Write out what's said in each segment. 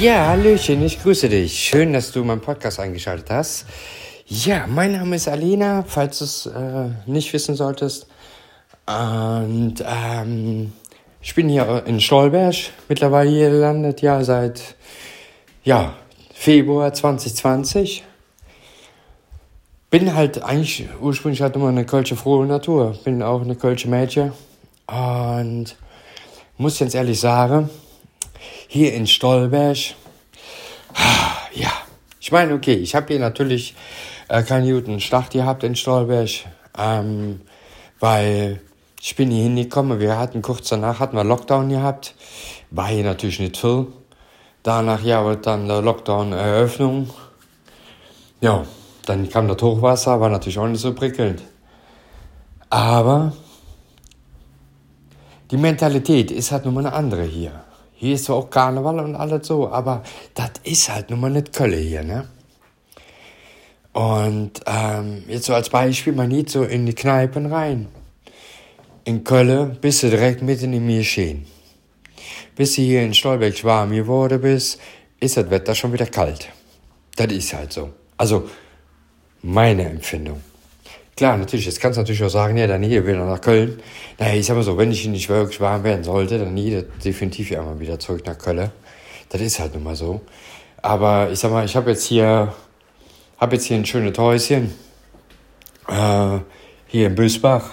Ja, Hallöchen, ich grüße dich. Schön, dass du meinen Podcast eingeschaltet hast. Ja, mein Name ist Alina, falls du es äh, nicht wissen solltest. Und ähm, ich bin hier in Stolberg, mittlerweile hier gelandet, ja, seit ja, Februar 2020. Bin halt eigentlich ursprünglich halt immer eine kölsche frohe Natur. Bin auch eine kölsche Mädchen. Und muss jetzt ehrlich sagen, hier in Stolberg, ja, ich meine, okay, ich habe hier natürlich äh, keinen guten Start gehabt in Stolberg, ähm, weil ich bin hier hingekommen, wir hatten kurz danach hatten wir Lockdown gehabt, war hier natürlich nicht viel. Danach ja, wird dann der Lockdown-Eröffnung. Ja, dann kam das Hochwasser, war natürlich auch nicht so prickelnd. Aber die Mentalität ist halt nun mal eine andere hier. Hier ist zwar auch Karneval und alles so, aber das ist halt nun mal nicht Kölle hier, ne? Und ähm, jetzt so als Beispiel, man geht so in die Kneipen rein. In Köln bist du direkt mitten in mir stehen. Bis du hier in Stolberg warm geworden bist, ist das Wetter schon wieder kalt. Das ist halt so. Also, meine Empfindung. Klar, natürlich, jetzt kannst du natürlich auch sagen, ja, dann hier wieder nach Köln. Naja, ich sag mal so, wenn ich nicht wirklich warm werden sollte, dann hier definitiv ja mal wieder zurück nach Köln. Das ist halt nun mal so. Aber ich sag mal, ich habe jetzt hier, habe jetzt hier ein schönes Häuschen. Äh, hier in Bösbach.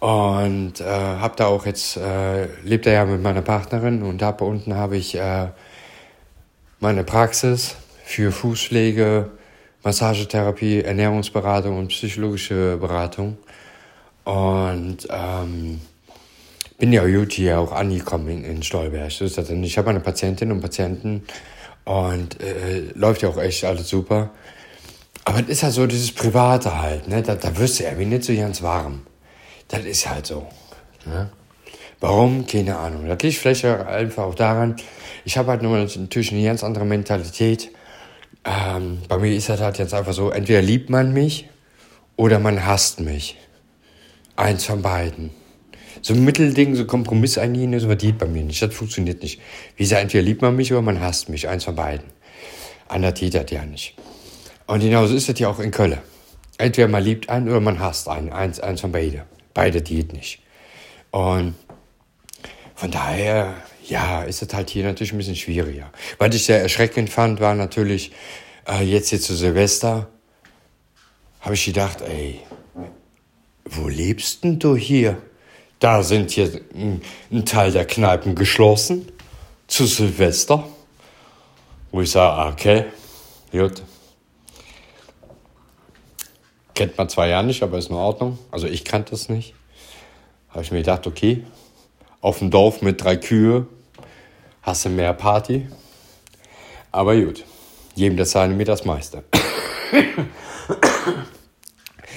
Und äh, habe da auch jetzt, äh, lebt er ja mit meiner Partnerin und da unten habe ich äh, meine Praxis für Fußpflege, Massagetherapie, Ernährungsberatung und psychologische Beratung. Und ähm, bin ja gut hier auch angekommen in, in Stolberg. Ich habe eine Patientin und Patienten und äh, läuft ja auch echt alles super. Aber es ist halt so dieses Private halt, ne? Da, da wirst du irgendwie nicht so ganz warm. Das ist halt so. Ne? Warum? Keine Ahnung. Das liegt vielleicht einfach auch daran, ich habe halt nur natürlich eine ganz andere Mentalität. Ähm, bei mir ist das halt jetzt einfach so, entweder liebt man mich oder man hasst mich. Eins von beiden. So ein Mittelding, so Kompromiss eingehen, so was geht bei mir nicht. Das funktioniert nicht. Wie gesagt, entweder liebt man mich oder man hasst mich. Eins von beiden. Anders geht das ja nicht. Und genauso ist das ja auch in Köln. Entweder man liebt einen oder man hasst einen. Eins, eins von beiden. Beide geht nicht. Und von daher, ja, ist es halt hier natürlich ein bisschen schwieriger. Was ich sehr erschreckend fand, war natürlich, äh, jetzt hier zu Silvester, habe ich gedacht, ey, wo lebst denn du hier? Da sind hier ein, ein Teil der Kneipen geschlossen, zu Silvester. Wo ich sage, okay, gut. Kennt man zwar ja nicht, aber ist in Ordnung. Also ich kannte das nicht. Habe ich mir gedacht, okay, auf dem Dorf mit drei Kühe hast du mehr Party. Aber gut, jedem das seine, mir das meiste.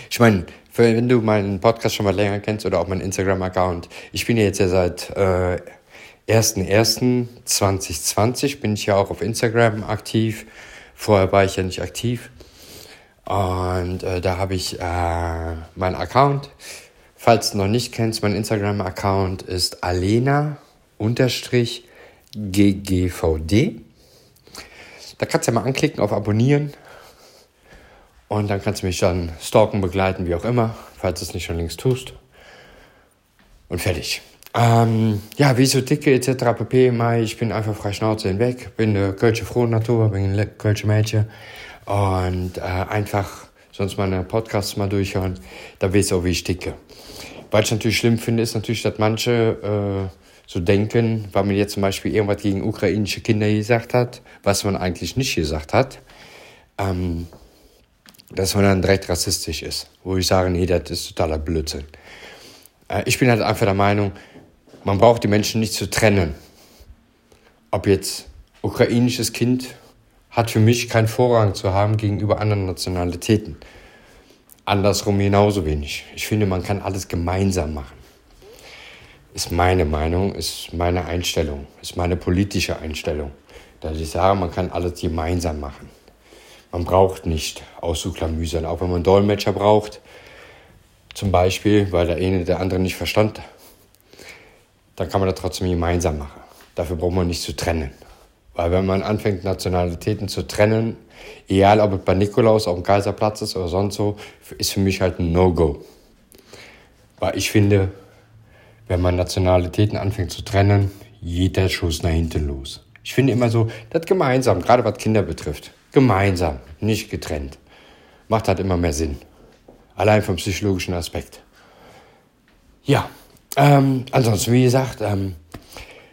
ich meine, wenn du meinen Podcast schon mal länger kennst oder auch meinen Instagram-Account, ich bin ja jetzt ja seit äh, 1.1.2020 bin ich ja auch auf Instagram aktiv. Vorher war ich ja nicht aktiv. Und äh, da habe ich äh, meinen Account. Falls du noch nicht kennst, mein Instagram-Account ist alena-ggvd. Da kannst du ja mal anklicken auf Abonnieren. Und dann kannst du mich dann stalken, begleiten, wie auch immer, falls du es nicht schon längst tust. Und fertig. Ähm, ja, wie so dicke etc. pp. Ich bin einfach frei Schnauze hinweg. Bin eine Kölsche frohe Natur, bin ein Kölsche Mädchen. Und äh, einfach sonst meine Podcasts mal durchhören, da weißt du auch, wie ich ticke. Was ich natürlich schlimm finde, ist natürlich, dass manche äh, so denken, weil man jetzt zum Beispiel irgendwas gegen ukrainische Kinder gesagt hat, was man eigentlich nicht gesagt hat, ähm, dass man dann direkt rassistisch ist. Wo ich sage, nee, das ist totaler Blödsinn. Äh, ich bin halt einfach der Meinung, man braucht die Menschen nicht zu trennen. Ob jetzt ukrainisches Kind hat für mich keinen Vorrang zu haben gegenüber anderen Nationalitäten. Andersrum genauso wenig. Ich finde, man kann alles gemeinsam machen. Ist meine Meinung, ist meine Einstellung, ist meine politische Einstellung. Dass ich sage, man kann alles gemeinsam machen. Man braucht nicht auszuklamüsern, auch wenn man Dolmetscher braucht, zum Beispiel, weil der eine der andere nicht verstand, dann kann man das trotzdem gemeinsam machen. Dafür braucht man nicht zu trennen Weil wenn man anfängt, Nationalitäten zu trennen, egal ob es bei Nikolaus auf dem Kaiserplatz ist oder sonst so, ist für mich halt ein No-Go. Weil ich finde, wenn man Nationalitäten anfängt zu trennen, jeder Schuss nach hinten los. Ich finde immer so, das gemeinsam, gerade was Kinder betrifft, gemeinsam, nicht getrennt, macht halt immer mehr Sinn. Allein vom psychologischen Aspekt. Ja, ähm, ansonsten, wie gesagt, ähm,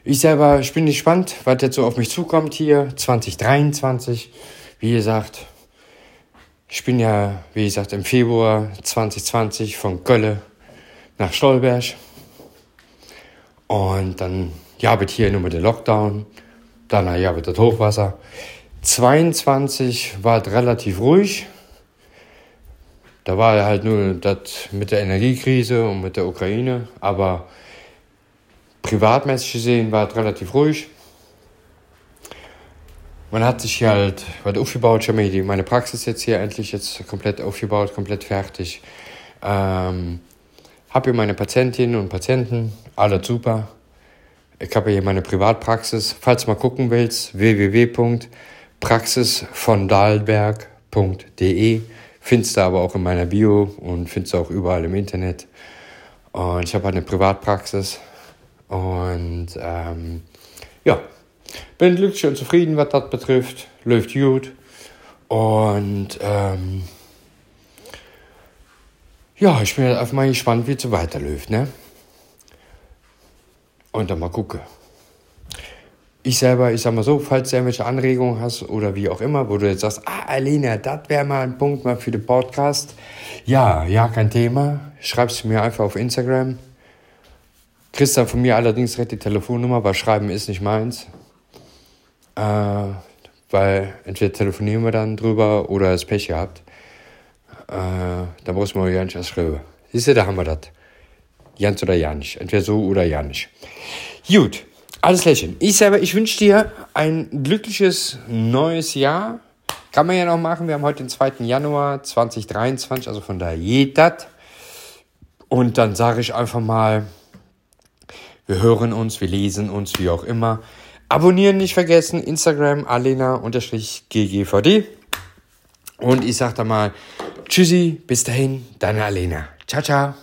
ich selber, ich bin gespannt, was jetzt so auf mich zukommt hier, 2023. Wie gesagt, ich bin ja, wie gesagt, im Februar 2020 von Kölle nach Stolberg. Und dann, ja, wird hier nur mit dem Lockdown. Dann, ja, wird das Hochwasser. 22 war es relativ ruhig. Da war halt nur das mit der Energiekrise und mit der Ukraine. Aber privatmäßig gesehen war es relativ ruhig. Man hat sich halt was aufgebaut. Ich habe meine Praxis jetzt hier endlich jetzt komplett aufgebaut, komplett fertig. Ähm, habe hier meine Patientinnen und Patienten, alle super. Ich habe hier meine Privatpraxis. Falls du mal gucken willst, www.praxisvondalberg.de Findest du aber auch in meiner Bio und findest du auch überall im Internet. Und ich habe eine Privatpraxis. Und ähm, ja, bin glücklich und zufrieden, was das betrifft. Läuft gut. Und ähm, ja, ich bin einfach mal gespannt, wie es weiterläuft. Ne? Und dann mal gucken ich selber, ich sag mal so, falls du irgendwelche Anregungen hast oder wie auch immer, wo du jetzt sagst, ah, Alina, das wäre mal ein Punkt mal für den Podcast. Ja, ja, kein Thema. Schreibst du mir einfach auf Instagram. Dann von mir allerdings direkt die Telefonnummer, weil Schreiben ist nicht meins. Äh, weil entweder telefonieren wir dann drüber oder es Pech gehabt. Äh, da muss man ja nicht erst schreiben. Siehst du, da haben wir das. Jans oder Janisch. Entweder so oder Janisch. Gut. Alles Lächeln. Ich selber, ich wünsche dir ein glückliches neues Jahr. Kann man ja noch machen. Wir haben heute den 2. Januar 2023, also von daher geht das. Und dann sage ich einfach mal, wir hören uns, wir lesen uns, wie auch immer. Abonnieren nicht vergessen, Instagram alena-ggvd. Und ich sage dann mal, tschüssi, bis dahin, deine Alena. Ciao, ciao.